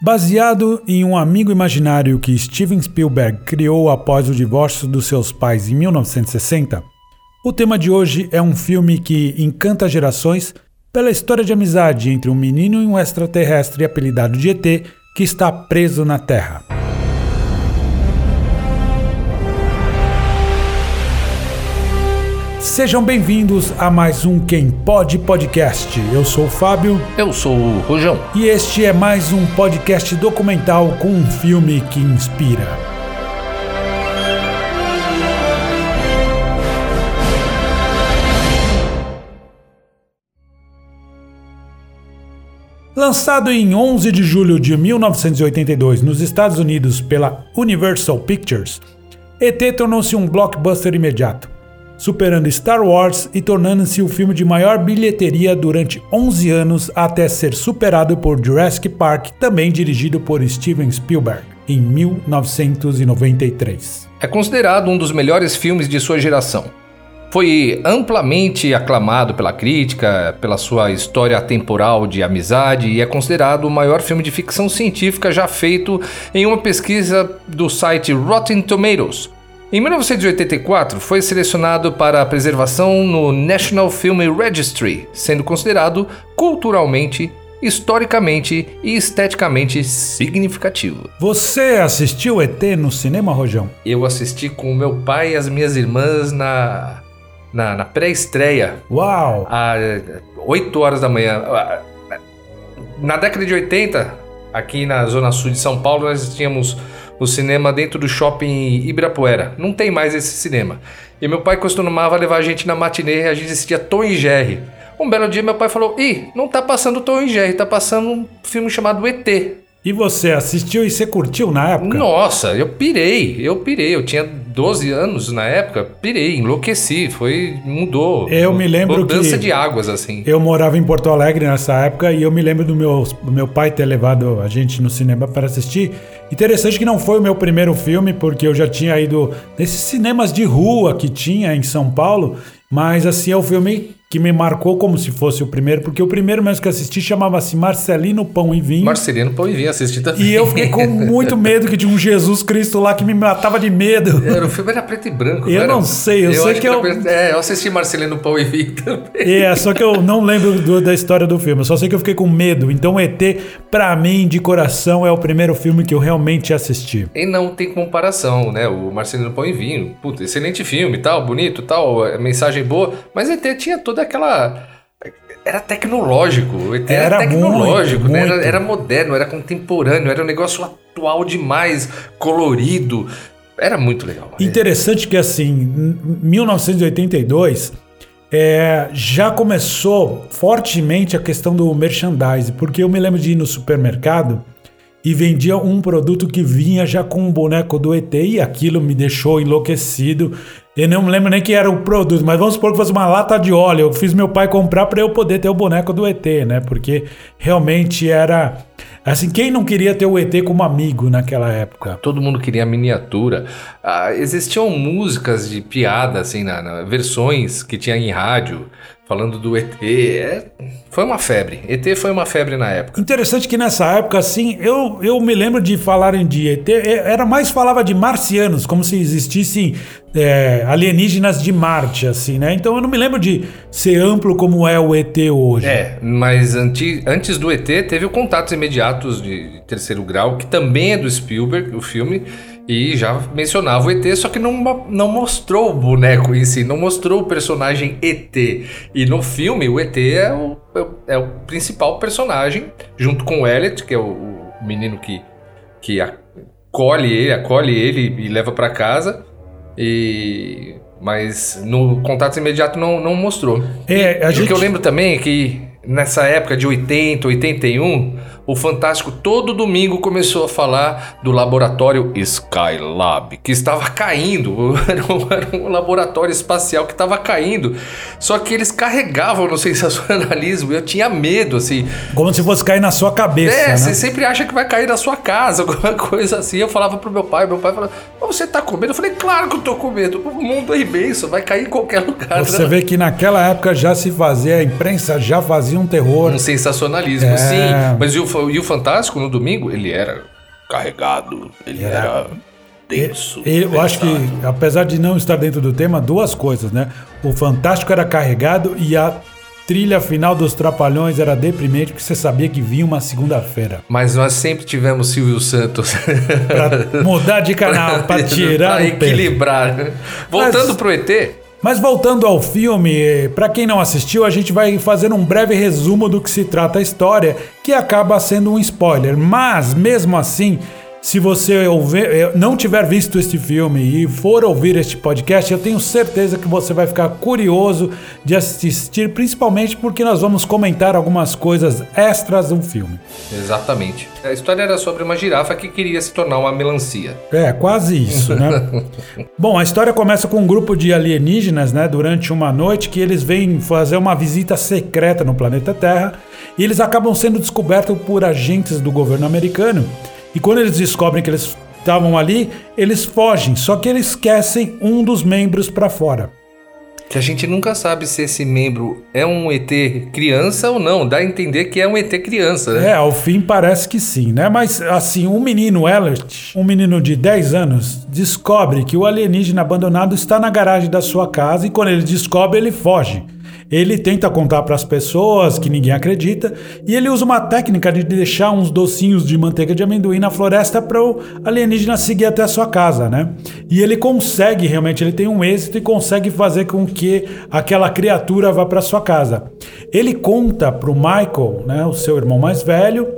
Baseado em um amigo imaginário que Steven Spielberg criou após o divórcio dos seus pais em 1960, o tema de hoje é um filme que encanta gerações pela história de amizade entre um menino e um extraterrestre apelidado de ET que está preso na Terra. Sejam bem-vindos a mais um Quem Pode Podcast. Eu sou o Fábio. Eu sou o Rojão. E este é mais um podcast documental com um filme que inspira. Lançado em 11 de julho de 1982 nos Estados Unidos pela Universal Pictures, ET tornou-se um blockbuster imediato superando Star Wars e tornando-se o filme de maior bilheteria durante 11 anos até ser superado por Jurassic Park, também dirigido por Steven Spielberg, em 1993. É considerado um dos melhores filmes de sua geração. Foi amplamente aclamado pela crítica, pela sua história atemporal de amizade e é considerado o maior filme de ficção científica já feito em uma pesquisa do site Rotten Tomatoes, em 1984, foi selecionado para preservação no National Film Registry, sendo considerado culturalmente, historicamente e esteticamente significativo. Você assistiu ET no cinema, Rojão? Eu assisti com meu pai e as minhas irmãs na, na, na pré-estreia. Uau! Às 8 horas da manhã. Na década de 80, aqui na zona sul de São Paulo, nós tínhamos o cinema dentro do shopping Ibirapuera. Não tem mais esse cinema. E meu pai costumava levar a gente na matinê, a gente assistia Tom e Jerry. Um belo dia meu pai falou: Ih, não tá passando Tom e Jerry, tá passando um filme chamado ET. E você assistiu e você curtiu na época? Nossa, eu pirei, eu pirei. Eu tinha 12 anos na época, pirei, enlouqueci, foi mudou. Eu me lembro mudança de águas assim. Eu morava em Porto Alegre nessa época e eu me lembro do meu, do meu pai ter levado a gente no cinema para assistir. Interessante que não foi o meu primeiro filme, porque eu já tinha ido nesses cinemas de rua que tinha em São Paulo, mas assim é o filme que me marcou como se fosse o primeiro, porque o primeiro mesmo que assisti chamava-se Marcelino Pão e Vinho. Marcelino Pão e Vinho, assisti também. E eu fiquei com muito medo que tinha um Jesus Cristo lá que me matava de medo. Era, o filme era preto e branco. Eu não, sei, eu, eu sei que, que eu... É, eu assisti Marcelino Pão e Vinho também. É, só que eu não lembro do, da história do filme, eu só sei que eu fiquei com medo. Então ET, pra mim, de coração, é o primeiro filme que eu realmente assisti. E não tem comparação, né? O Marcelino Pão e Vinho, puta, excelente filme, tal, bonito, tal, mensagem boa, mas ET tinha toda daquela era tecnológico, era, era tecnológico, muito, né? Era, era, moderno, era contemporâneo, era um negócio atual demais, colorido. Era muito legal. Interessante que assim, em 1982 é, já começou fortemente a questão do merchandising, porque eu me lembro de ir no supermercado e vendia um produto que vinha já com um boneco do ET e aquilo me deixou enlouquecido. Eu não me lembro nem que era o produto, mas vamos supor que fosse uma lata de óleo. Eu fiz meu pai comprar para eu poder ter o boneco do ET, né? Porque realmente era. Assim, quem não queria ter o ET como amigo naquela época? Todo mundo queria miniatura. Ah, existiam músicas de piada, assim, na, na, versões que tinha em rádio falando do ET. É, foi uma febre. ET foi uma febre na época. Interessante que nessa época, assim, eu, eu me lembro de falarem de ET, é, era mais falava de marcianos, como se existissem é, alienígenas de Marte, assim, né? Então eu não me lembro de ser amplo como é o ET hoje. É, mas anti, antes do ET teve o Contatos Imediatos de Terceiro Grau, que também é do Spielberg, o filme e já mencionava o ET, só que não, não mostrou o boneco em si, não mostrou o personagem ET. E no filme, o ET é o, é o principal personagem, junto com o Elliot, que é o, o menino que, que acolhe ele, acolhe ele e leva para casa. E mas no contato imediato não, não mostrou. É, a e gente... O que eu lembro também é que nessa época de 80, 81, o Fantástico todo domingo começou a falar do laboratório Skylab, que estava caindo. Era um, era um laboratório espacial que estava caindo. Só que eles carregavam no sensacionalismo e eu tinha medo, assim. Como se fosse cair na sua cabeça. É, né? você sempre acha que vai cair na sua casa, alguma coisa assim. Eu falava pro meu pai, meu pai falava, você tá com medo? Eu falei, claro que eu tô com medo. O mundo é imenso, vai cair em qualquer lugar. Você né? vê que naquela época já se fazia, a imprensa já fazia um terror. Um sensacionalismo, é... sim. Mas o e o Fantástico, no domingo, ele era carregado, ele era, era denso. Eu acho que, apesar de não estar dentro do tema, duas coisas, né? O Fantástico era carregado e a trilha final dos Trapalhões era deprimente porque você sabia que vinha uma segunda-feira. Mas nós sempre tivemos Silvio Santos. pra mudar de canal, pra tirar pra equilibrar. Voltando Mas... pro ET, mas voltando ao filme, para quem não assistiu, a gente vai fazer um breve resumo do que se trata a história, que acaba sendo um spoiler. Mas mesmo assim, se você não tiver visto este filme e for ouvir este podcast, eu tenho certeza que você vai ficar curioso de assistir, principalmente porque nós vamos comentar algumas coisas extras do filme. Exatamente. A história era sobre uma girafa que queria se tornar uma melancia. É, quase isso, né? Bom, a história começa com um grupo de alienígenas, né, durante uma noite que eles vêm fazer uma visita secreta no planeta Terra e eles acabam sendo descobertos por agentes do governo americano. E quando eles descobrem que eles estavam ali, eles fogem, só que eles esquecem um dos membros para fora. Que a gente nunca sabe se esse membro é um ET criança ou não. Dá a entender que é um ET criança, né? É, ao fim parece que sim, né? Mas assim, um menino Elliot, um menino de 10 anos, descobre que o alienígena abandonado está na garagem da sua casa e quando ele descobre, ele foge. Ele tenta contar para as pessoas que ninguém acredita e ele usa uma técnica de deixar uns docinhos de manteiga de amendoim na floresta para o alienígena seguir até a sua casa, né? E ele consegue realmente, ele tem um êxito e consegue fazer com que aquela criatura vá para sua casa. Ele conta para o Michael, né, o seu irmão mais velho,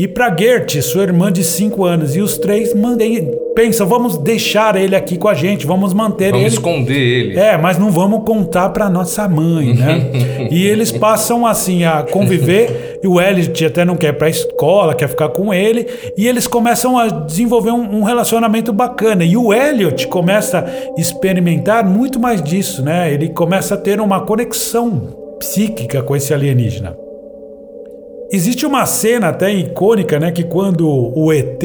e para Gert, sua irmã de 5 anos, e os três mandem, pensam, vamos deixar ele aqui com a gente, vamos manter vamos ele. Vamos esconder ele. É, mas não vamos contar para nossa mãe, né? e eles passam assim a conviver, e o Elliot até não quer ir para a escola, quer ficar com ele, e eles começam a desenvolver um, um relacionamento bacana. E o Elliot começa a experimentar muito mais disso, né? Ele começa a ter uma conexão psíquica com esse alienígena. Existe uma cena até icônica, né, que quando o ET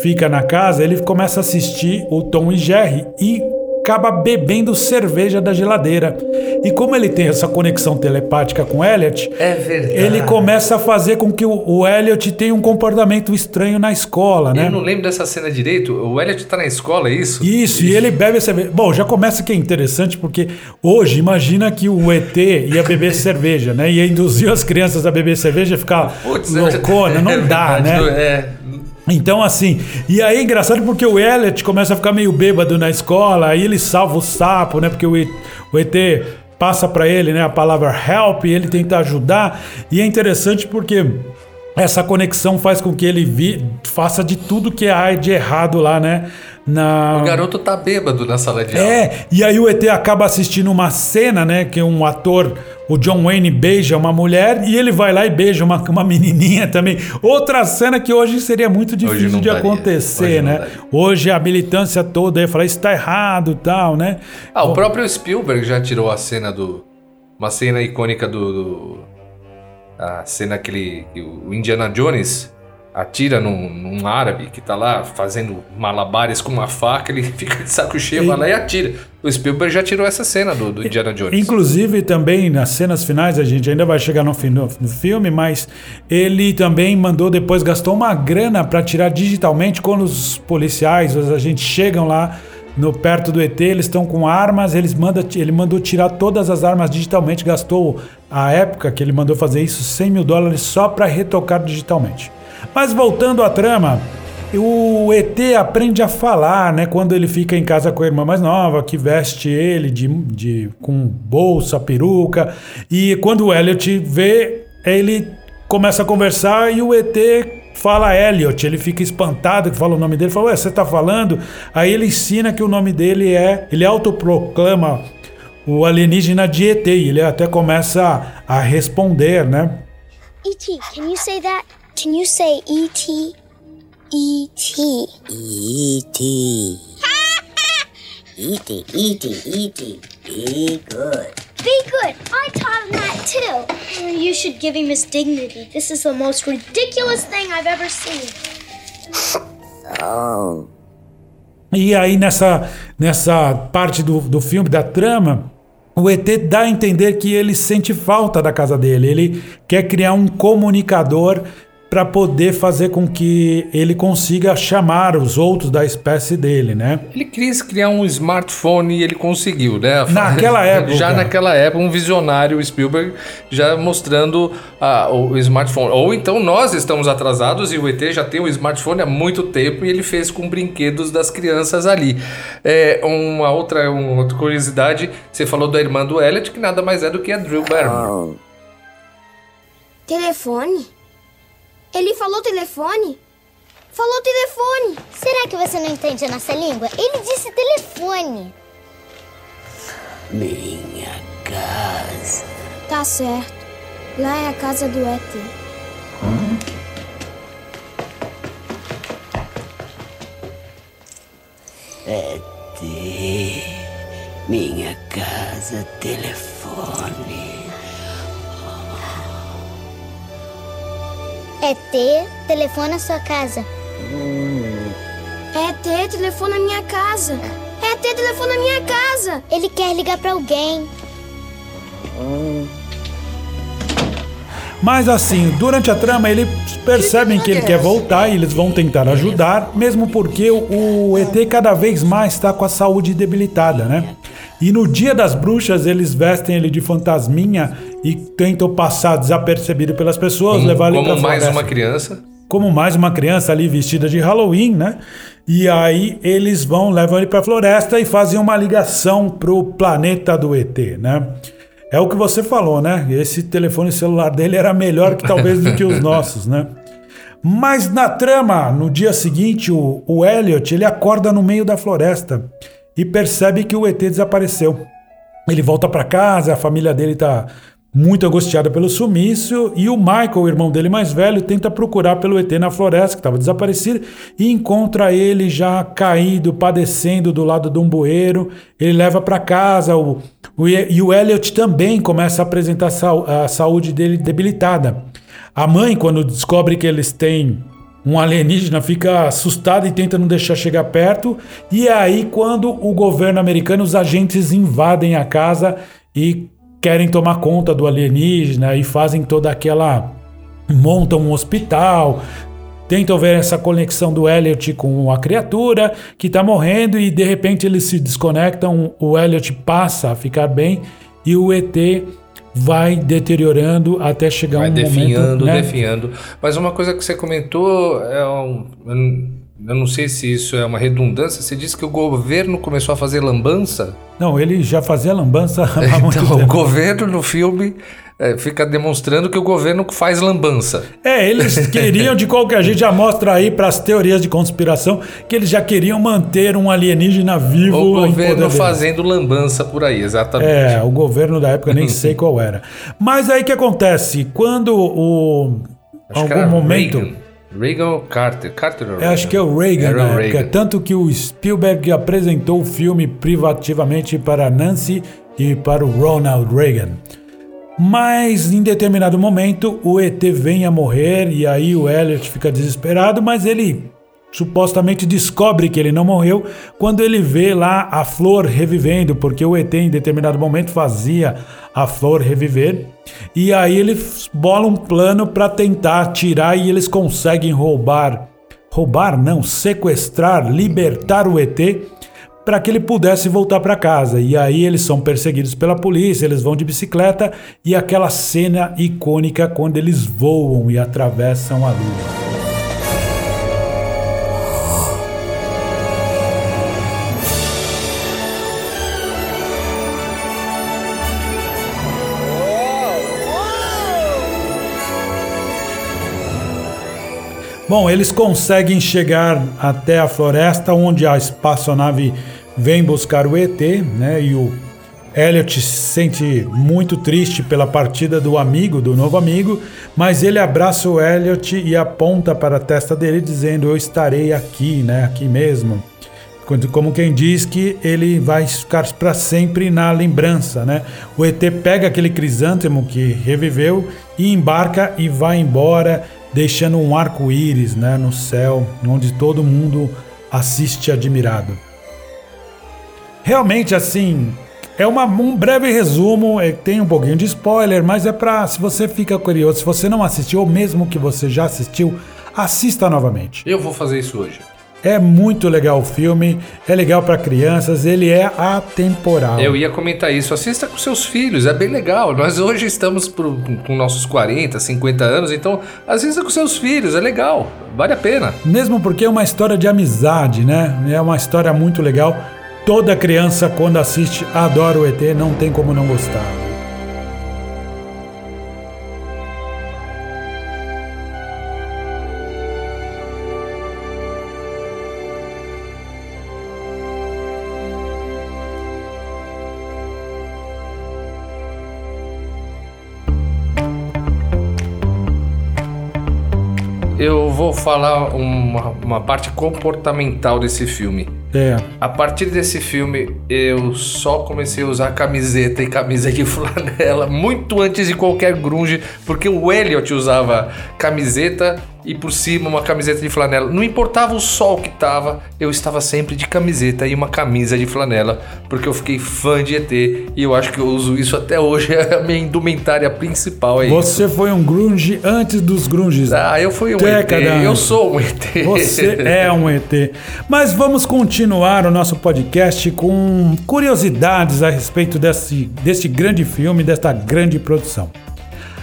fica na casa, ele começa a assistir o Tom e Jerry e acaba bebendo cerveja da geladeira. E como ele tem essa conexão telepática com Elliot, é ele começa a fazer com que o, o Elliot tenha um comportamento estranho na escola, né? Eu não lembro dessa cena direito. O Elliot tá na escola, é isso? Isso, e ele bebe cerveja. Bom, já começa que é interessante porque hoje imagina que o ET ia beber cerveja, né? Ia induzir as crianças a beber cerveja e ficar Putz, loucona, não é dá, né? É, então, assim, e aí engraçado porque o Elliot começa a ficar meio bêbado na escola, aí ele salva o sapo, né? Porque o, ET passa para ele né, a palavra help ele tenta ajudar. E é interessante porque essa conexão faz com que ele vi, faça de tudo que há de errado lá, né? Na... O garoto tá bêbado na sala de aula. É, e aí o ET acaba assistindo uma cena, né? Que um ator o John Wayne beija uma mulher e ele vai lá e beija uma, uma menininha também. Outra cena que hoje seria muito difícil de daria. acontecer, hoje né? Hoje a militância toda ia falar isso tá errado tal, né? Ah, o próprio Spielberg já tirou a cena do. Uma cena icônica do. do a cena que ele. O Indiana Jones atira num, num, árabe que tá lá fazendo malabares com uma faca, ele fica de saco cheio, vai lá e atira. O Spielberg já tirou essa cena do, do Indiana Jones. Inclusive, também nas cenas finais, a gente ainda vai chegar no do, do filme, mas ele também mandou depois, gastou uma grana para tirar digitalmente quando os policiais, os agentes chegam lá no perto do ET, eles estão com armas, eles manda, ele mandou tirar todas as armas digitalmente, gastou a época que ele mandou fazer isso 100 mil dólares só para retocar digitalmente. Mas voltando à trama, o ET aprende a falar, né? Quando ele fica em casa com a irmã mais nova, que veste ele de, de com bolsa, peruca. E quando o Elliot vê, ele começa a conversar e o ET fala Elliot. Ele fica espantado que fala o nome dele. Fala, ué, você tá falando? Aí ele ensina que o nome dele é. Ele autoproclama o alienígena de ET. E ele até começa a, a responder, né? E.T., can you say that? Can you say E.T.? E.T. E.T. E.T. E.T. E.T. Be good. Be good. I taught him that too. You should give him his dignity. This is the most ridiculous thing I've ever seen. Oh. E aí nessa, nessa parte do, do filme, da trama, o ET dá a entender que ele sente falta da casa dele. Ele quer criar um comunicador para poder fazer com que ele consiga chamar os outros da espécie dele, né? Ele quis criar um smartphone e ele conseguiu, né? Naquela época. Já naquela época, um visionário, o Spielberg, já mostrando ah, o smartphone. Ou então nós estamos atrasados e o ET já tem o smartphone há muito tempo e ele fez com brinquedos das crianças ali. É, uma, outra, uma outra curiosidade, você falou da irmã do Elliot, que nada mais é do que a Drew Barrymore. Telefone? Ele falou telefone? Falou telefone. Será que você não entende a nossa língua? Ele disse telefone. Minha casa. Tá certo. Lá é a casa do ET. De minha casa, telefone. ET, telefona sua casa. ET, telefona minha casa. ET, telefona minha casa. Ele quer ligar pra alguém. Mas assim, durante a trama eles percebem que ele quer voltar e eles vão tentar ajudar, mesmo porque o o ET cada vez mais está com a saúde debilitada, né? E no dia das bruxas eles vestem ele de fantasminha e tentam passar desapercebido pelas pessoas, levar ele Como pra mais floresta uma criança. como mais uma criança ali vestida de Halloween, né? E aí eles vão, levam ele pra floresta e fazem uma ligação pro planeta do ET, né? É o que você falou, né? Esse telefone celular dele era melhor que talvez do que os nossos, né? Mas na trama, no dia seguinte, o, o Elliot ele acorda no meio da floresta e percebe que o ET desapareceu. Ele volta para casa, a família dele tá muito angustiada pelo sumiço e o Michael, o irmão dele mais velho, tenta procurar pelo ET na floresta que estava desaparecido e encontra ele já caído, padecendo do lado de um bueiro. Ele leva para casa o, o- e o Elliot também começa a apresentar a saúde dele debilitada. A mãe, quando descobre que eles têm um alienígena fica assustado e tenta não deixar chegar perto. E é aí quando o governo americano, os agentes invadem a casa e querem tomar conta do alienígena e fazem toda aquela montam um hospital, tentam ver essa conexão do Elliot com a criatura que tá morrendo e de repente eles se desconectam, o Elliot passa a ficar bem e o ET vai deteriorando até chegar Vai um definhando, momento, né? definhando. Mas uma coisa que você comentou, é um, eu não- sei se isso é uma redundância, você disse que o governo começou a fazer lambança. Não, ele já fazia lambança há muito Então, o tempo. governo no filme é, fica demonstrando que o governo faz lambança. É, eles queriam de qualquer jeito, já mostra aí para as teorias de conspiração, que eles já queriam manter um alienígena vivo. O governo fazendo lambança por aí, exatamente. É, o governo da época nem sei qual era. Mas aí o que acontece? Quando o. Acho que algum momento. Reagan. Reagan Carter? Carter Reagan? acho que é o Reagan Era na o época. Reagan. Tanto que o Spielberg apresentou o filme privativamente para Nancy e para o Ronald Reagan. Mas em determinado momento o ET vem a morrer e aí o Elliot fica desesperado, mas ele supostamente descobre que ele não morreu quando ele vê lá a flor revivendo, porque o ET em determinado momento fazia a flor reviver. E aí eles bolam um plano para tentar tirar e eles conseguem roubar roubar não, sequestrar, libertar o ET para que ele pudesse voltar para casa. E aí eles são perseguidos pela polícia, eles vão de bicicleta e aquela cena icônica quando eles voam e atravessam a lua. Bom, eles conseguem chegar até a floresta onde a espaçonave vem buscar o ET, né? E o Elliot se sente muito triste pela partida do amigo, do novo amigo, mas ele abraça o Elliot e aponta para a testa dele dizendo: "Eu estarei aqui, né? Aqui mesmo". Como quem diz que ele vai ficar para sempre na lembrança, né? O ET pega aquele crisântemo que reviveu e embarca e vai embora, deixando um arco-íris, né, no céu, onde todo mundo assiste admirado. Realmente, assim, É uma, um breve resumo, é, tem um pouquinho de spoiler, mas é pra. Se você fica curioso, se você não assistiu, ou mesmo que você já assistiu, assista novamente. Eu vou fazer isso hoje. É muito legal o filme, é legal pra crianças, ele é atemporal. Eu ia comentar isso. Assista com seus filhos, é bem legal. Nós hoje estamos pro- com nossos 40, 50 anos, então assista com seus filhos, é legal. Vale a pena. Mesmo porque é uma história de amizade, né? É uma história muito legal. Toda criança, quando assiste, adora o ET, não tem como não gostar. Vou falar uma, uma parte comportamental desse filme. É. A partir desse filme, eu só comecei a usar camiseta e camisa de flanela muito antes de qualquer grunge, porque o Elliot usava camiseta e por cima uma camiseta de flanela. Não importava o sol que tava, eu estava sempre de camiseta e uma camisa de flanela, porque eu fiquei fã de ET e eu acho que eu uso isso até hoje, é a minha indumentária principal é isso. Você foi um grunge antes dos grunges. Ah, eu fui um Década ET, eu sou um ET. Você é um ET. Mas vamos continuar o nosso podcast com curiosidades a respeito desse, desse grande filme, desta grande produção.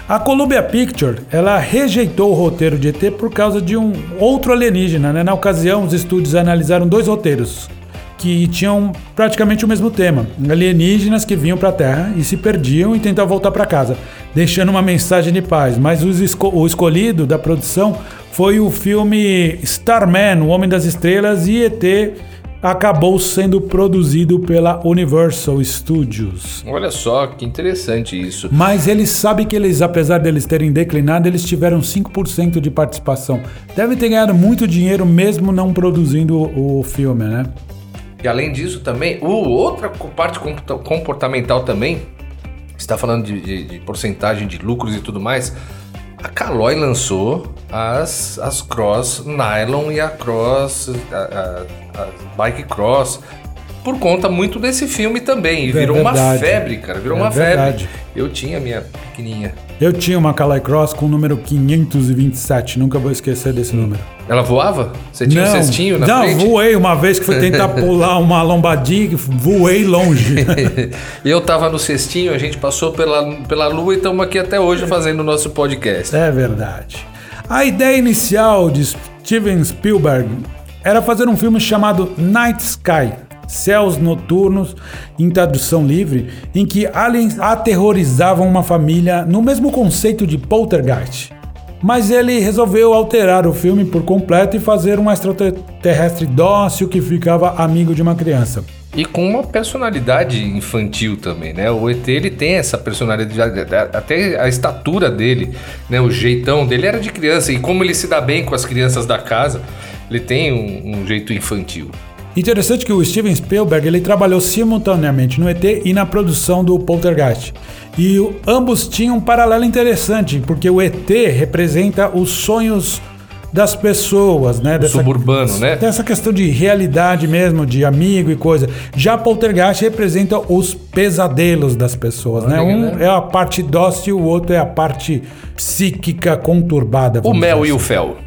A Columbia Picture, ela rejeitou o roteiro de ET por causa de um outro alienígena. Né? Na ocasião, os estúdios analisaram dois roteiros que tinham praticamente o mesmo tema: alienígenas que vinham para a Terra e se perdiam e tentavam voltar para casa, deixando uma mensagem de paz. Mas esco- o escolhido da produção foi o filme Starman, O Homem das Estrelas, e ET acabou sendo produzido pela Universal Studios. Olha só, que interessante isso. Mas eles sabem que eles, apesar deles terem declinado, eles tiveram 5% de participação. Devem ter ganhado muito dinheiro mesmo não produzindo o o filme, né? E além disso também, o, outra parte comporta- comportamental também, está falando de, de- de porcentagem de lucros e tudo mais, a Caloi lançou as, as cross nylon e a cross, a, a- a bike cross, por conta muito desse filme também. E É virou uma febre, cara, virou É uma verdade. febre. Eu tinha minha pequenininha. Eu tinha uma Calai Cross com o número 527, nunca vou esquecer desse número. Ela voava? Você tinha um cestinho na não, frente? voei uma vez que fui tentar pular uma lombadinha, voei longe. E eu tava no cestinho, a gente passou pela, pela lua e estamos aqui até hoje fazendo o nosso podcast. É verdade. A ideia inicial de Steven Spielberg era fazer um filme chamado Night Sky, Céus Noturnos, em tradução livre, em que aliens aterrorizavam uma família no mesmo conceito de Poltergeist. Mas ele resolveu alterar o filme por completo e fazer um extraterrestre dócil que ficava amigo de uma criança. E com uma personalidade infantil também, né? O ET ele tem essa personalidade, até a estatura dele, né? O jeitão dele era de criança e como ele se dá bem com as crianças da casa, ele tem um, um jeito infantil. Interessante que o Steven Spielberg ele trabalhou simultaneamente no ET e na produção do Poltergeist. E ambos tinham um paralelo interessante, porque o ET representa os sonhos das pessoas, né? suburbano, né? Dessa questão de realidade mesmo, de amigo e coisa. Já Poltergeist representa os pesadelos das pessoas, né? Olha, Um né? é a parte dócil, o outro é a parte psíquica conturbada. O Mel e o assim. Fel.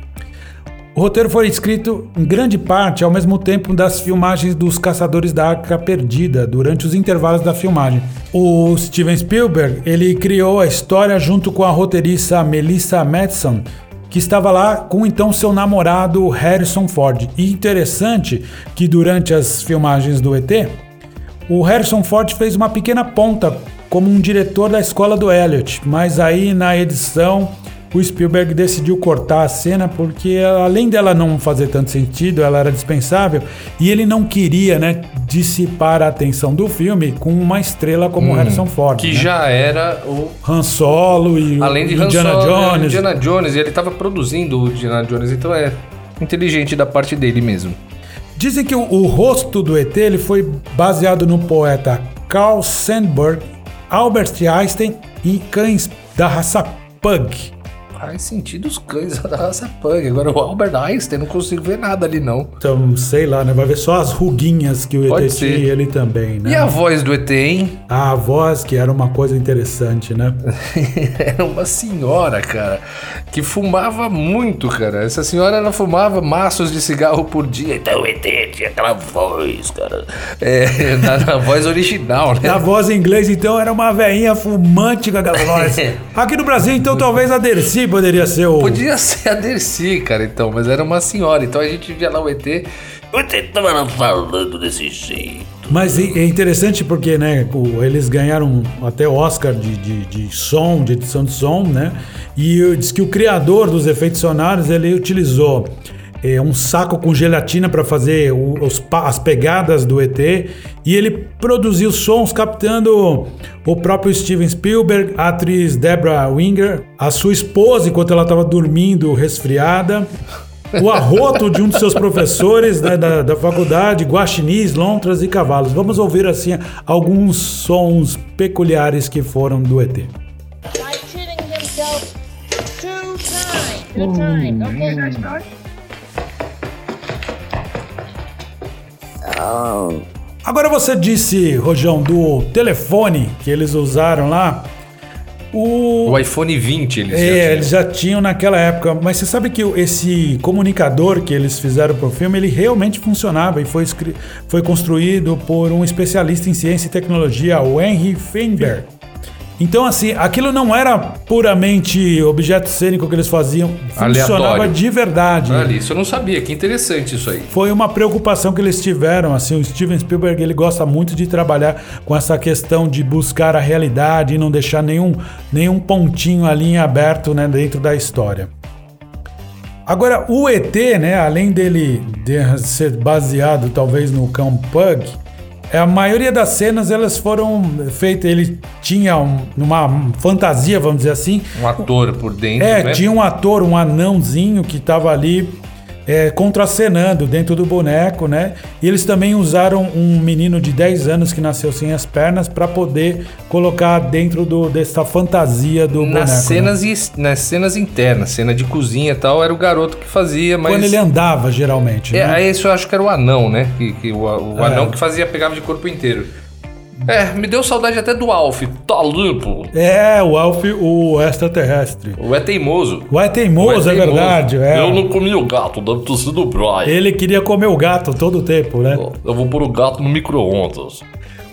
O roteiro foi escrito em grande parte ao mesmo tempo das filmagens dos Caçadores da Arca Perdida, durante os intervalos da filmagem. O Steven Spielberg, ele criou a história junto com a roteirista Melissa Madsen, que estava lá com então seu namorado Harrison Ford. E interessante que durante as filmagens do ET, o Harrison Ford fez uma pequena ponta como um diretor da escola do Elliot, mas aí na edição o Spielberg decidiu cortar a cena porque além dela não fazer tanto sentido, ela era dispensável e ele não queria, né, dissipar a atenção do filme com uma estrela como o Harrison Ford, Que né? já era o. Han Solo e Além de Han Indiana Solo, né, Jones. Indiana Jones, e ele tava produzindo o Indiana Jones, então é inteligente da parte dele mesmo. Dizem que o, o rosto do ET ele foi baseado no poeta Carl Sandburg, Albert Einstein e cães da raça Pug. Faz sentido os cães da raça pug. Agora o Albert Einstein, não consigo ver nada ali, não. Então, sei lá, né? Vai ver só as ruguinhas que o Pode ET tinha ser. e ele também, né? E a voz do ET, hein? A voz, que era uma coisa interessante, né? Era uma senhora, cara, que fumava muito, cara. Essa senhora, ela fumava maços de cigarro por dia. Então o ET tinha aquela voz, cara. É, na, na voz original, né? A voz em inglês, então, era uma veinha fumante com aquela voz. Aqui no Brasil, então, talvez a Dercy poderia ser o... Podia ser a Dercy, cara, então, mas era uma senhora. Então a gente via lá o ET. O ET tava falando desse jeito. Mas é é interessante porque, né, o- eles ganharam até o Oscar de, de, de som, de edição de som, né? E diz que o criador dos efeitos sonoros, ele utilizou é, um saco com gelatina para fazer o- os as pegadas do ET e ele produziu sons captando o próprio Steven Spielberg, a atriz Deborah Winger, a sua esposa enquanto ela estava dormindo resfriada, o arroto de um dos seus professores né, da, da faculdade, guaxinins, lontras e cavalos. Vamos ouvir assim alguns sons peculiares que foram do ET. by shooting himself Agora você disse, Rojão, do telefone que eles usaram lá. O, O iPhone 20, eles já É, tinham. eles já tinham naquela época, mas você sabe que o- esse comunicador que eles fizeram pro filme, ele realmente funcionava e foi, foi construído por um especialista em ciência e tecnologia, o Henry Feinberg. Então, assim, aquilo não era puramente objeto cênico que eles faziam, funcionava Aleatório. de verdade. Olha, isso eu não sabia. Que interessante isso aí. Foi uma preocupação que eles tiveram, assim, o Steven Spielberg, ele gosta muito de trabalhar com essa questão de buscar a realidade e não deixar nenhum, nenhum pontinho ali em aberto, né, dentro da história. Agora, o ET, né, além dele de ser baseado talvez no cão Pug, a maioria das cenas elas foram feitas, ele tinha um- uma fantasia, vamos dizer assim, Um ator por dentro, é, né? tinha um ator, um anãozinho que estava ali é, contracenando dentro do boneco, né? E eles também usaram um menino de 10 anos que nasceu sem as pernas para poder colocar dentro do, dessa fantasia do Nas boneco. né? cenas, is- nas cenas internas, cena de cozinha e tal, era o garoto que fazia, mas. Quando ele andava, geralmente. É, né? aí isso eu acho que era o anão, né? Que, que o, o É. anão que fazia, pegava de corpo inteiro. É, me deu saudade até do Alf. Tá limpo. É, o Alf, o extraterrestre. O é teimoso. O é teimoso, O é teimoso. verdade. É. Eu não comi o gato, deve ter sido o Brian. Ele queria comer o gato todo o tempo, né? Eu vou pôr o gato no micro-ondas.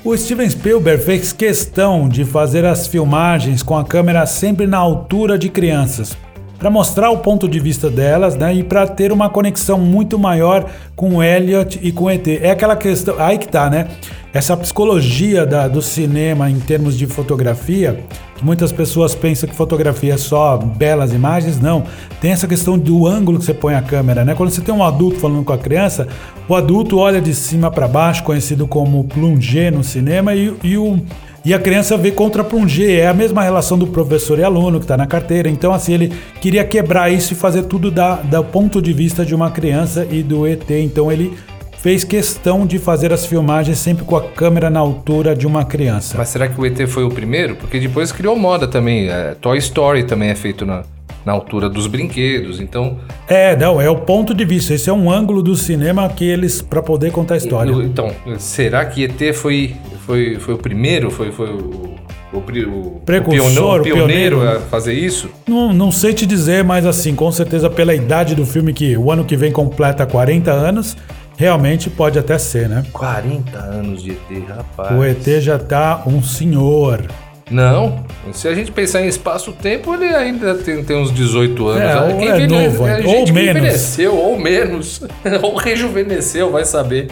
O Steven Spielberg fez questão de fazer as filmagens com a câmera sempre na altura de crianças, para mostrar o ponto de vista delas, né, e para ter uma conexão muito maior com o Elliot e com o ET. É aquela questão, aí que tá, né? Essa psicologia da- do cinema em termos de fotografia, que muitas pessoas pensam que fotografia é só belas imagens, não. Tem essa questão do ângulo que você põe a câmera, né? Quando você tem um adulto falando com a criança, o adulto olha de cima para baixo, conhecido como plongé no cinema, e, e o e a criança vê contra plongé, é a mesma relação do professor e aluno que está na carteira. Então, assim, ele queria quebrar isso e fazer tudo da, do ponto de vista de uma criança e do ET. Então, ele fez questão de fazer as filmagens sempre com a câmera na altura de uma criança. Mas será que o ET foi o primeiro? Porque depois criou moda também. É, Toy Story também é feito na, na altura dos brinquedos. Então, É, não, é o ponto de vista. Esse é um ângulo do cinema que eles, para poder contar a história. então, será que ET foi, foi, foi o primeiro? Foi, foi o, o, o, Precursor, o o pioneiro, pioneiro. a fazer isso? Não, não sei te dizer, mas assim, com certeza pela idade do filme, que o ano que vem completa 40 anos, realmente pode até ser, né? 40 anos de ET, rapaz. O ET já tá um senhor. Não, se a gente pensar em espaço-tempo, ele ainda tem, tem uns 18 anos. É, ou é novo, é ou menos. envelheceu, ou menos. ou rejuvenesceu, vai saber.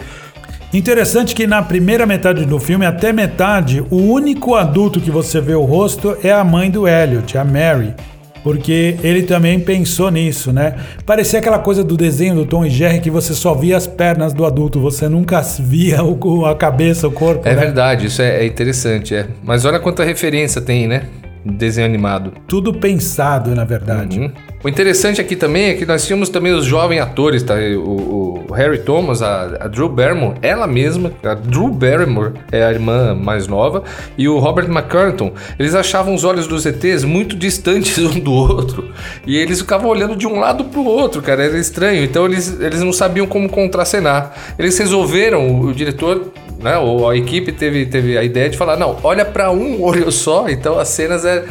Interessante que na primeira metade do filme, até metade, o único adulto que você vê o rosto é a mãe do Elliot, a Mary. Porque ele também pensou nisso, né? Parecia aquela coisa do desenho do Tom e Jerry que você só via as pernas do adulto, você nunca via o- a cabeça, o corpo. É né? verdade, isso é, é interessante, é. Mas olha quanta referência tem, né? desenho animado. Tudo pensado, na verdade. Uhum. O interessante aqui também é que nós tínhamos também os jovens atores, tá? O, o Harry Thomas, a, a, Drew Barrymore, ela mesma, a Drew Barrymore é a irmã mais nova, e o Robert McCartan, eles achavam os olhos dos ETs muito distantes um do outro, e eles ficavam olhando de um lado pro outro, cara, era estranho, então eles, eles não sabiam como contracenar. Eles resolveram, o, o diretor né, ou a equipe teve, teve a ideia de falar, não, olha para um olho só, então as cenas é,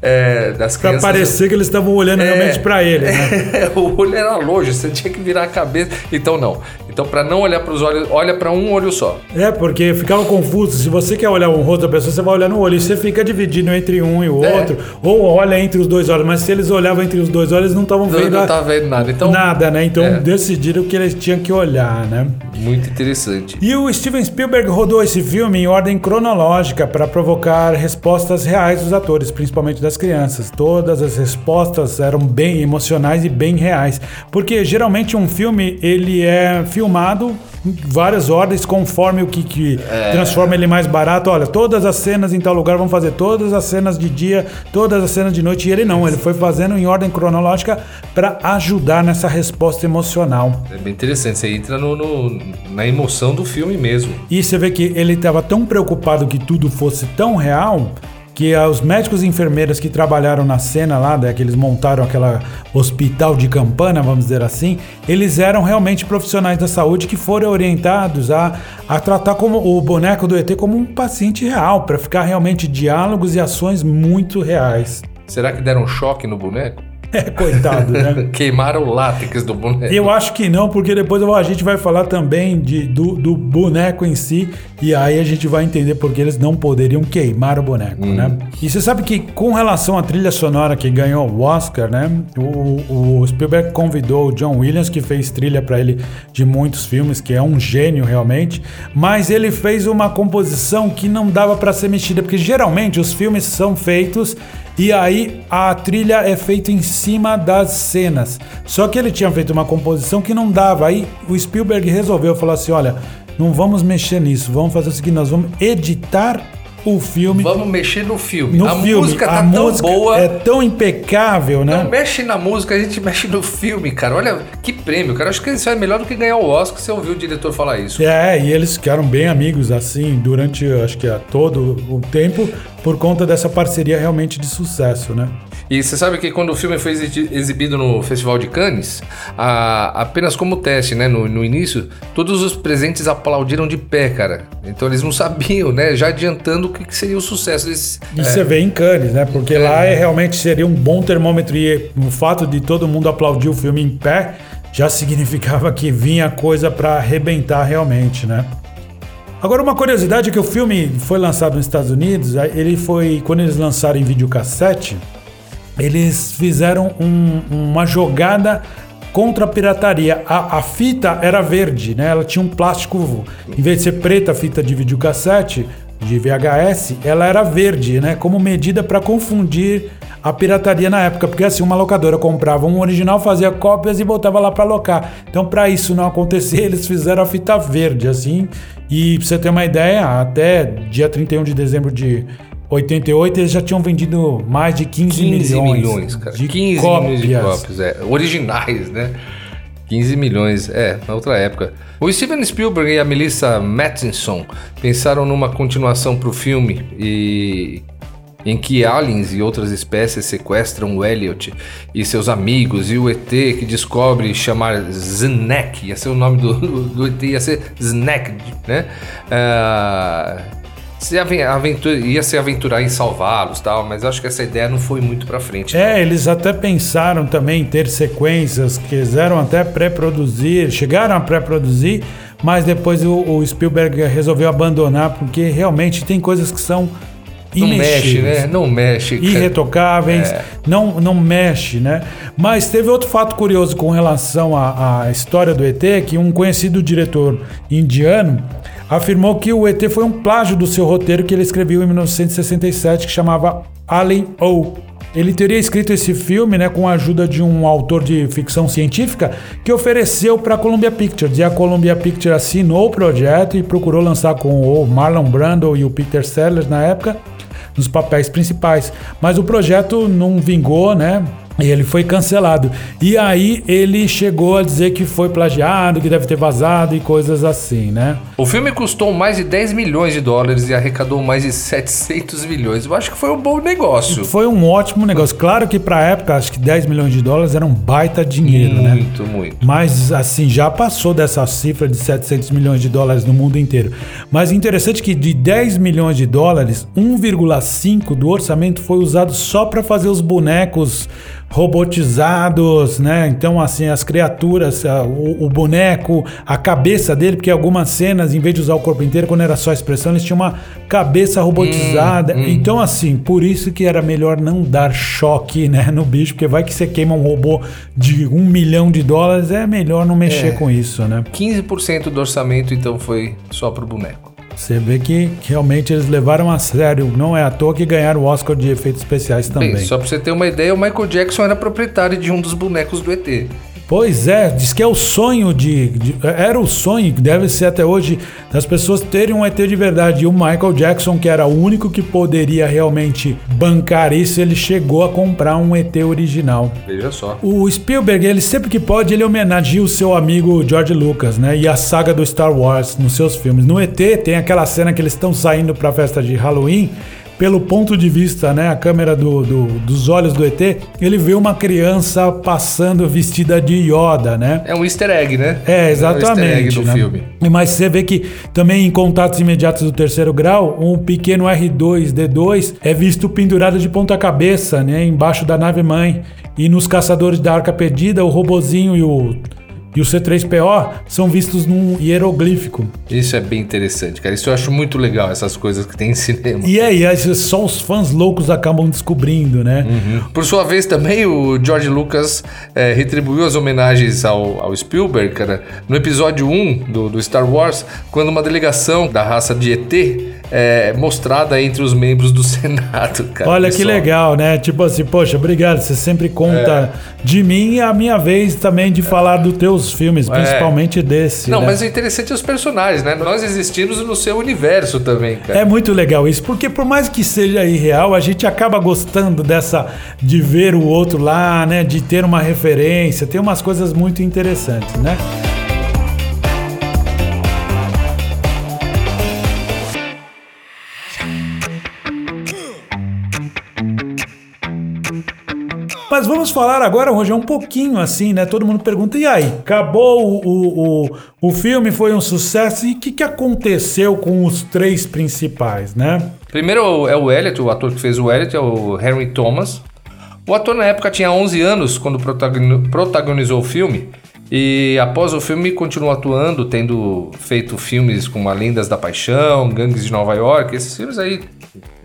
é, das pra crianças. parecer que eles estavam olhando É. realmente pra ele, né? o olho era longe, você tinha que virar a cabeça. Então não. Então para não olhar para os olhos, olha para um olho só. É, porque ficava confuso. Se você quer olhar o rosto da pessoa, você vai olhar no olho. E você fica dividindo entre um e o É. outro. Ou olha entre os dois olhos. Mas se eles olhavam entre os dois olhos, eles não estavam vendo não a- tava vendo nada. Então nada, né? Então É. decidiram que eles tinham que olhar, né? muito interessante. E o Steven Spielberg rodou esse filme em ordem cronológica para provocar respostas reais dos atores, principalmente das crianças. Todas as respostas eram bem emocionais e bem reais, porque geralmente um filme ele é filmado em várias ordens conforme o que, que transforma ele mais barato. Olha, todas as cenas em tal lugar vão fazer todas as cenas de dia, todas as cenas de noite. E ele não, ele foi fazendo em ordem cronológica para ajudar nessa resposta emocional. É bem interessante. Você entra no, no- na emoção do filme mesmo. E você vê que ele estava tão preocupado que tudo fosse tão real que os médicos e enfermeiras que trabalharam na cena lá, né, que eles montaram aquela hospital de campana, vamos dizer assim, eles eram realmente profissionais da saúde que foram orientados a, a tratar como o boneco do ET como um paciente real, para ficar realmente diálogos e ações muito reais. Será que deram choque no boneco? É, coitado, né? Queimaram o látex do boneco. Eu acho que não, porque depois a gente vai falar também de, do, do boneco em si, e aí a gente vai entender porque eles não poderiam queimar o boneco, né? E você sabe que com relação à trilha sonora que ganhou o Oscar, né? O, o Spielberg convidou o John Williams, que fez trilha para ele de muitos filmes, que é um gênio realmente, mas ele fez uma composição que não dava para ser mexida, porque geralmente os filmes são feitos e aí a trilha é feita em cima das cenas. Só que ele tinha feito uma composição que não dava. Aí o Spielberg resolveu falar assim: olha, não vamos mexer nisso, vamos fazer o seguinte, nós vamos editar o filme. Vamos mexer no filme. no a filme. música tá tão música boa. é tão impecável, né? Não mexe na música, a gente mexe no filme, cara. Olha que prêmio, cara. Acho que isso é melhor do que ganhar o Oscar se ouvir o diretor falar isso. É, e eles ficaram bem amigos assim durante, acho que a todo o tempo, por conta dessa parceria realmente de sucesso, né? E você sabe que quando o filme foi exi- exibido no Festival de Cannes, a- apenas como teste, né, no, no início, todos os presentes aplaudiram de pé, cara. Então eles não sabiam, né, já adiantando o que, que seria o sucesso desse. E você vê em Cannes, né? Porque lá é, realmente seria um bom termômetro e o fato de todo mundo aplaudir o filme em pé já significava que vinha coisa pra arrebentar realmente, né? Agora uma curiosidade é que o filme foi lançado nos Estados Unidos, ele foi quando eles lançaram em videocassete, eles fizeram um- uma jogada contra a pirataria. A, a fita era verde, né? Ela tinha um plástico, em vez de ser preta a fita de videocassete, de VHS, ela era verde, né? Como medida para confundir a pirataria na época, porque assim uma locadora comprava um original, fazia cópias e botava lá para alocar. Então, para isso não acontecer, eles fizeram a fita verde, assim. E pra você ter uma ideia, até dia 31 de dezembro de 88, eles já tinham vendido mais de 15, 15 milhões, milhões, cara. de 15 cópias. milhões de cópias, é. Originais, né? 15 milhões, é, na outra época. O Steven Spielberg e a Melissa Matheson pensaram numa continuação pro filme e em que aliens e outras espécies sequestram o Elliot e seus amigos e o ET que descobre chamar Znek, ia ser o nome do, do, ET, ia ser Znek, né? Ah, se aven- aventura, ia se aventurar em salvá-los tal, mas acho que essa ideia não foi muito pra frente. É, eles até pensaram também em ter sequências, quiseram até pré-produzir, chegaram a pré-produzir, mas depois o, o Spielberg resolveu abandonar porque realmente tem coisas que são Não mexe, né? Não mexe. irretocáveis, É. não, não mexe, né? Mas teve outro fato curioso com relação à, à história do ET, que um conhecido diretor indiano afirmou que o ET foi um plágio do seu roteiro que ele escreveu em 1967, que chamava Alien O. Ele teria escrito esse filme né, com a ajuda de um autor de ficção científica que ofereceu para a Columbia Pictures. E a Columbia Pictures assinou o projeto e procurou lançar com o Marlon Brando e o Peter Sellers na época. nos papéis principais. Mas o projeto não vingou, né? E ele foi cancelado. E aí ele chegou a dizer que foi plagiado, que deve ter vazado e coisas assim, né? O filme custou mais de 10 milhões de dólares e arrecadou mais de 700 milhões. Eu acho que foi um bom negócio. Foi um ótimo negócio. Claro que pra época, acho que 10 milhões de dólares era um baita dinheiro, né? Muito, muito. Mas, assim, já passou dessa cifra de 700 milhões de dólares no mundo inteiro. Mas interessante que de 10 milhões de dólares, 1,5 do orçamento foi usado só para fazer os bonecos robotizados, né? Então, assim, as criaturas, a- o, o boneco, a cabeça dele, porque algumas cenas, em vez de usar o corpo inteiro, quando era só expressão, eles tinham uma cabeça robotizada. Então, assim, por isso que era melhor não dar choque, né, no bicho, porque vai que você queima um robô de um milhão de dólares, é melhor não mexer É. com isso, né? 15% do orçamento, então, foi só pro boneco. Você vê que realmente eles levaram a sério. Não é à toa que ganharam o Oscar de efeitos especiais também. Bem, só pra você ter uma ideia, o Michael Jackson era proprietário de um dos bonecos do ET. Pois é, diz que é o sonho de, de- Era o sonho, que deve ser até hoje, das pessoas terem um ET de verdade. E o Michael Jackson, que era o único que poderia realmente bancar isso, ele chegou a comprar um ET original. Veja só. O Spielberg, ele sempre que pode, ele homenageia o seu amigo George Lucas, né? E a saga do Star Wars nos seus filmes. No ET tem aquela cena que eles estão saindo pra festa de Halloween. Pelo ponto de vista, né? A câmera do, do- dos olhos do ET, ele vê uma criança passando vestida de Yoda, né? É um easter egg, né? É, É um easter exatamente. egg do né? filme. Mas você vê que também em contatos imediatos do terceiro grau, um pequeno R2D2 é visto pendurado de ponta cabeça, né, embaixo da nave mãe. E nos caçadores da Arca Perdida, o robozinho e o e o C3PO são vistos num hieroglífico. Isso é bem interessante, cara. Isso eu acho muito legal, essas coisas que tem em cinema. E aí, só os fãs loucos acabam descobrindo, né? Por sua vez, também o George Lucas eh, retribuiu as homenagens ao, ao Spielberg, cara, no episódio 1 do, do Star Wars, quando uma delegação da raça de ET é mostrada entre os membros do Senado, cara. Olha que Pessoal, legal, né? Tipo assim, poxa, obrigado. Você sempre conta de mim e a minha vez também de falar dos teus filmes, principalmente desse. Não, né? mas o interessante é os personagens, né? Nós existimos no seu universo também, cara. É muito legal isso, porque por mais que seja irreal, a gente acaba gostando dessa de ver o outro lá, né? De ter uma referência, tem umas coisas muito interessantes, né? Mas vamos falar agora, Roger, um pouquinho assim, né? Todo mundo pergunta, e aí? Acabou o, o, o, filme, foi um sucesso, e o que, que aconteceu com os três principais, né? Primeiro é o Elliot, o ator que fez o Elliot, é o Henry Thomas. O ator na época tinha 11 anos quando protagoni- protagonizou o filme. E após o filme continuou atuando, tendo feito filmes como A Lendas da Paixão, Gangues de Nova York, esses filmes aí.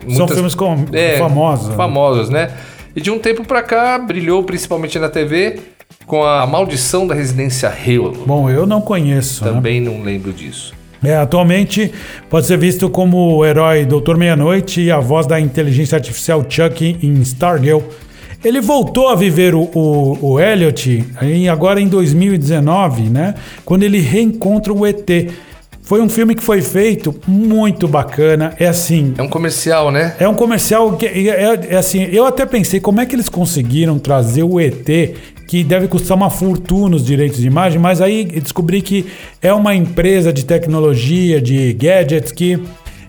São filmes com- famosos, né? Famosos, né? E de um tempo pra cá brilhou principalmente na TV com A Maldição da Residência Hill. Bom, eu não conheço, né? Também não lembro disso. É, atualmente pode ser visto como o herói Doutor Meia-Noite e a voz da inteligência artificial Chuck em Stargirl. Ele voltou a viver o, o, o Elliot em- agora em 2019, né? Quando ele reencontra o ET. Foi um filme que foi feito muito bacana. É assim, É um comercial, né? é um comercial que é, é- é assim, eu até pensei como é que eles conseguiram trazer o ET, que deve custar uma fortuna os direitos de imagem, mas aí descobri que é uma empresa de tecnologia, de gadgets que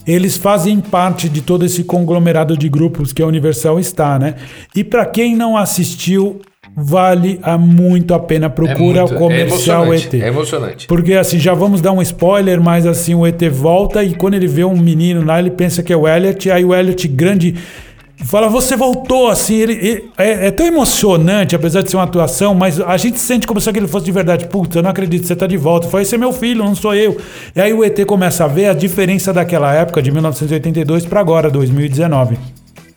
eles fazem parte de todo esse conglomerado de grupos que a Universal está, né? E para quem não assistiu, vale a muito a pena procura é o muito- comercial é ET. É emocionante. Porque assim, já vamos dar um spoiler, mas assim, o ET volta e quando ele vê um menino lá, ele pensa que é o Elliot, aí o Elliot grande fala, você voltou, assim, ele, ele- é, é tão emocionante, apesar de ser uma atuação, mas a gente sente como se aquele fosse de verdade. Puta, eu não acredito, você tá de volta. Foi, esse é meu filho, não sou eu. E aí o ET começa a ver a diferença daquela época, de 1982 para agora, 2019.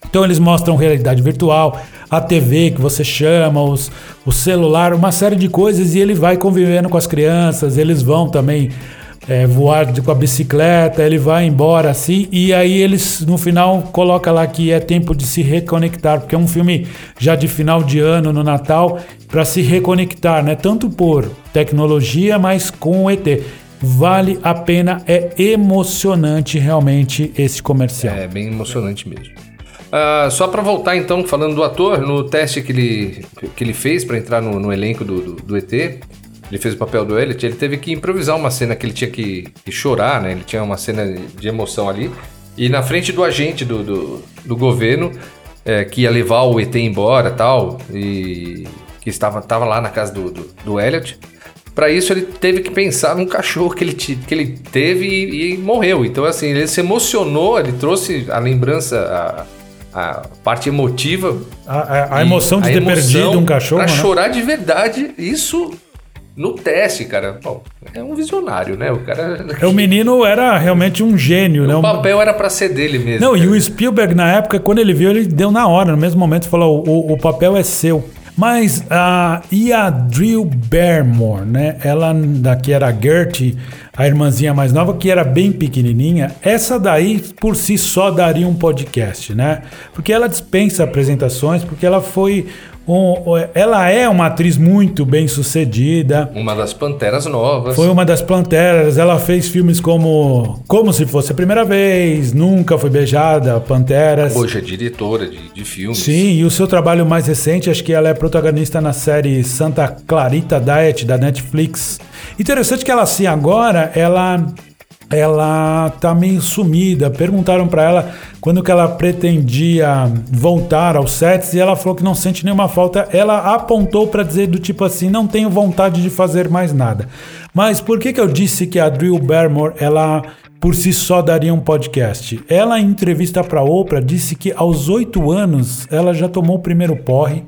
Então eles mostram realidade virtual, a TV que você chama, os, o celular, uma série de coisas e ele vai convivendo com as crianças, eles vão também é, voar com a bicicleta, ele vai embora assim, e aí eles no final coloca lá que é tempo de se reconectar, porque é um filme já de final de ano, no Natal, para se reconectar, né? Tanto por tecnologia, mas com o ET. Vale a pena, é emocionante realmente esse comercial. É bem emocionante mesmo. Ah, só pra voltar então, falando do ator, no teste que ele, que ele fez pra entrar no, no elenco do, do, do ET, ele fez o papel do Elliot, ele teve que improvisar uma cena que ele tinha que, que chorar, né? Ele tinha uma cena de emoção ali. E na frente do agente do, do, do governo, é, que ia levar o ET embora tal, e que estava, estava lá na casa do, do, do Elliot. Pra isso ele teve que pensar num cachorro que ele, que ele teve e, e morreu. Então assim, ele se emocionou, ele trouxe a lembrança, a, a parte emotiva A, a- a emoção de a ter emoção perdido um cachorro. Pra né? chorar de verdade, isso no teste, cara. Bom, é um visionário, né? O cara. É, O menino era realmente um gênio, né? O papel era pra ser dele mesmo. Não, e cara. o Spielberg, na época, quando ele viu, ele deu na hora, no mesmo momento, falou: o, o papel é seu. Mas a e a Barrymore, né? Ela daqui era a Gertie, a irmãzinha mais nova, que era bem pequenininha. Essa daí, por si só, daria um podcast, né? Porque ela dispensa apresentações, porque ela foi. Um- ela é uma atriz muito bem sucedida. Uma das Panteras Novas. Foi uma das Panteras. Ela fez filmes como Como Se Fosse a Primeira Vez, Nunca Foi Beijada, Panteras. Hoje é diretora de, de filmes. Sim, e o seu trabalho mais recente, acho que ela é protagonista na série Santa Clarita Diet da Netflix. Interessante que ela assim agora, ela ela tá meio sumida. Perguntaram pra ela quando que ela pretendia voltar aos sets e ela falou que não sente nenhuma falta. Ela apontou pra dizer do tipo assim, não tenho vontade de fazer mais nada. Mas por que que eu disse que a Drew Barrymore ela por si só daria um podcast. Ela, em entrevista para Oprah, disse que aos oito anos ela já tomou o primeiro porre,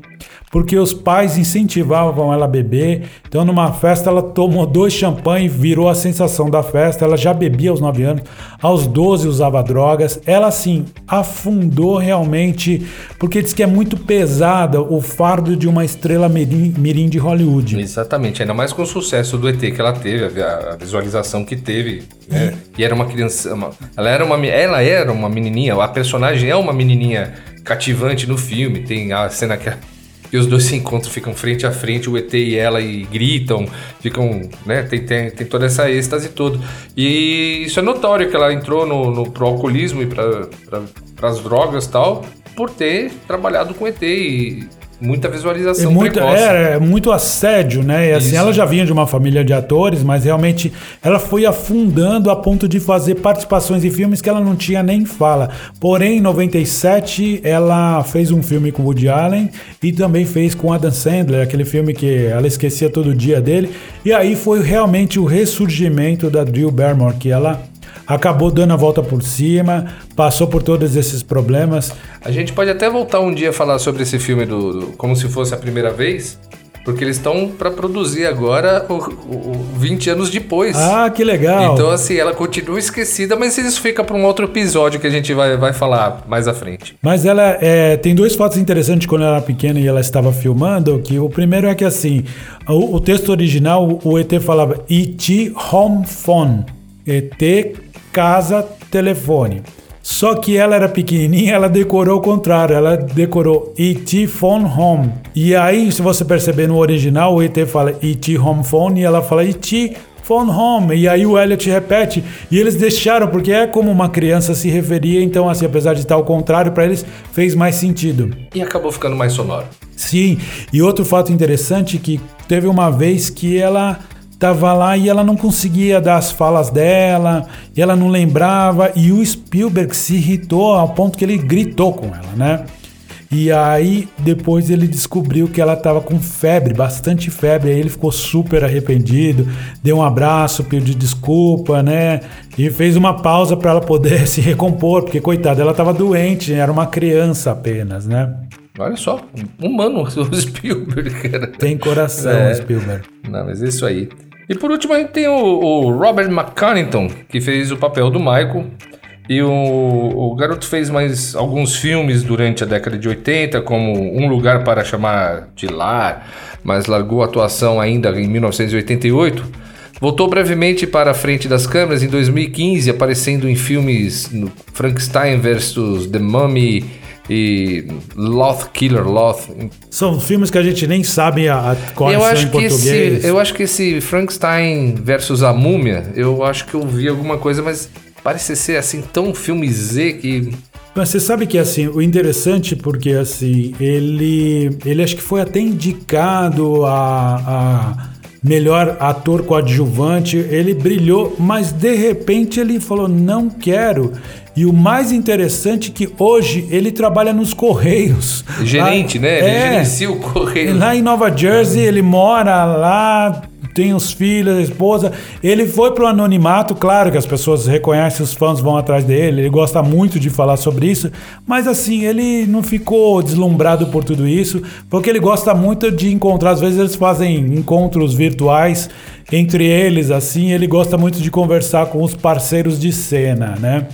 porque os pais incentivavam ela a beber. Então, numa festa, ela tomou dois champanhes, virou a sensação da festa. Ela já bebia aos nove anos, aos 12 usava drogas. Ela, assim, afundou realmente, porque diz que é muito pesada o fardo de uma estrela mirim, mirim de Hollywood. Exatamente, ainda mais com o sucesso do ET que ela teve, a, a visualização que teve. Né? E era uma criança. uma- ela, era uma, ela era uma menininha, a personagem é uma menininha cativante no filme. Tem a cena que, que os dois se encontram, ficam frente a frente, o ET e ela, e gritam, ficam. né? Tem, tem, tem toda essa êxtase toda. E isso é notório que ela entrou no, no, pro alcoolismo e para as drogas e tal, por ter trabalhado com ET e muita visualização precoce. é, é muito assédio, né? E assim, Isso. ela já vinha de uma família de atores, mas realmente ela foi afundando a ponto de fazer participações em filmes que ela não tinha nem fala. Porém, em 97, ela fez um filme com Woody Allen e também fez com Adam Sandler, aquele filme que ela esquecia todo dia dele. E aí foi realmente o ressurgimento da Drew Barrymore, que ela acabou dando a volta por cima, passou por todos esses problemas. A gente pode até voltar um dia a falar sobre esse filme do, do- como se fosse a primeira vez, porque eles estão para produzir agora o, o- o 20 anos depois. Ah, que legal! Então, assim, ela continua esquecida, mas isso fica para um outro episódio que a gente vai, vai falar mais à frente. Mas ela é, tem dois fatos interessantes quando ela era pequena e ela estava filmando. Que o primeiro é que assim, o, o texto original, o ET falava ET Home Phone, ET casa telefone. Só que ela era pequenininha, ela decorou o contrário, ela decorou ET Phone Home. E aí, se você perceber no original, o ET fala ET Home Phone e ela fala ET Phone Home. E aí o Elliot repete. E eles deixaram, porque é como uma criança se referia. Então, assim, apesar de estar ao contrário, para eles fez mais sentido. E acabou ficando mais sonoro. Sim. E outro fato interessante que teve uma vez que ela tava lá e ela não conseguia dar as falas dela, e ela não lembrava, e o Spielberg se irritou ao ponto que ele gritou com ela, né? E aí depois ele descobriu que ela estava com febre, bastante febre, aí ele ficou super arrependido, deu um abraço, pediu desculpa, né? E fez uma pausa para ela poder se recompor, porque coitada, ela estava doente, era uma criança apenas, né? Olha só, humano o Spielberg, cara. Tem coração, É. Spielberg. Não, mas é isso aí. E por último, a gente tem o, o Robert McConnington, que fez o papel do Michael. E o, o garoto fez mais alguns filmes durante a década de 80, como Um Lugar para Chamar de Lar, mas largou a atuação ainda em 1988. Voltou brevemente para a frente das câmeras em 2015, aparecendo em filmes Frankenstein vs. The Mummy e Loth Killer Loth, São filmes que a gente nem sabe a, a qual eu acho em português. esse, eu acho que esse Frankenstein versus a Múmia, eu acho que eu vi alguma coisa, mas parece ser assim tão filme Z que Mas você sabe que assim, o interessante porque assim, ele ele acho que foi até indicado a, a melhor ator coadjuvante, ele brilhou, mas de repente ele falou: "Não quero". E o mais interessante é que hoje ele trabalha nos Correios. Gerente, Lá- né? Ele É. gerencia o correio. Lá em Nova Jersey, ele mora lá, tem os filhos, a esposa. Ele foi pro anonimato, claro que as pessoas reconhecem, os fãs vão atrás dele, ele gosta muito de falar sobre isso, mas assim, ele não ficou deslumbrado por tudo isso, porque ele gosta muito de encontrar, às vezes eles fazem encontros virtuais entre eles, assim, ele gosta muito de conversar com os parceiros de cena, né?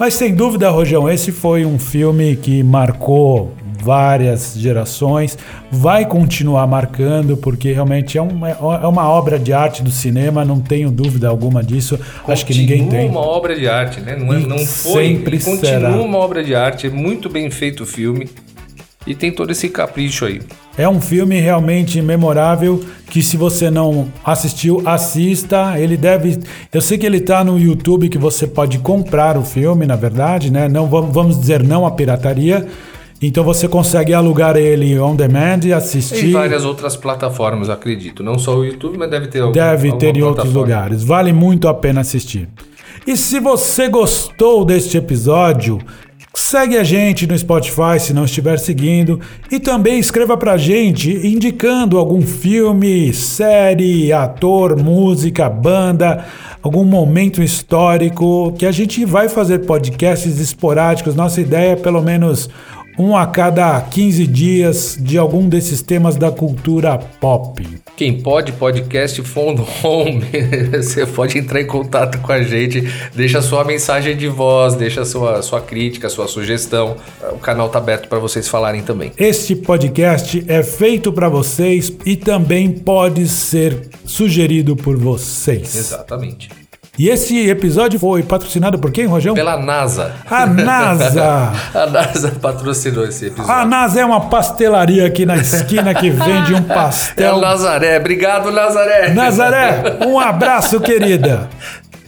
Mas sem dúvida, Rojão, esse foi um filme que marcou várias gerações, vai continuar marcando, porque realmente é uma, é uma obra de arte do cinema, não tenho dúvida alguma disso. Acho que ninguém Continua tem. uma obra de arte, né? Não, é, não foi. sempre continua será. uma obra de arte. É muito bem feito o filme. E tem todo esse capricho aí. É um filme realmente memorável que se você não assistiu, assista. Ele deve, eu sei que ele tá no YouTube que você pode comprar o filme, na verdade, né? Não vamos dizer não à pirataria. Então você consegue alugar ele on demand e assistir. Em várias outras plataformas, acredito. Não só o YouTube, mas deve ter algum, Deve ter em outros lugares. Vale muito a pena assistir. E se você gostou deste episódio, segue a gente no Spotify se não estiver seguindo e também escreva pra gente indicando algum filme, série, ator, música, banda, algum momento histórico que a gente vai fazer podcasts esporádicos. Nossa ideia é pelo menos um a cada 15 dias de algum desses temas da cultura pop. Quem pode, podcast Phone Home. Você pode entrar em contato com a gente, deixa sua mensagem de voz, deixa sua, sua crítica, sua sugestão. O canal tá aberto para vocês falarem também. Este podcast é feito para vocês e também pode ser sugerido por vocês. Exatamente. E esse episódio foi patrocinado por quem, Rojão? Pela NASA. A NASA. A NASA patrocinou esse episódio. A NASA é uma pastelaria aqui na esquina que vende um É o pastel. Nazaré. Obrigado, Nazaré. Nazaré, um abraço, querida.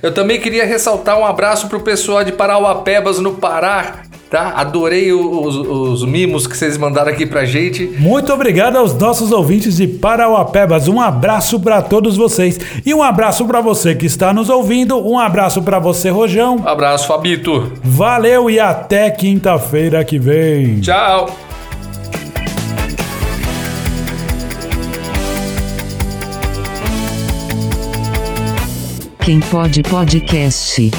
Eu também queria ressaltar um abraço pro pessoal de Parauapebas, no Pará, tá? Adorei os, os mimos que vocês mandaram aqui pra gente. Muito obrigado aos nossos ouvintes de Parauapebas. Um abraço para todos vocês. E um abraço para você que está nos ouvindo. Um abraço para você, Rojão. Um abraço, Fabito. Valeu e até quinta-feira que vem. Tchau. Quem pode podcast.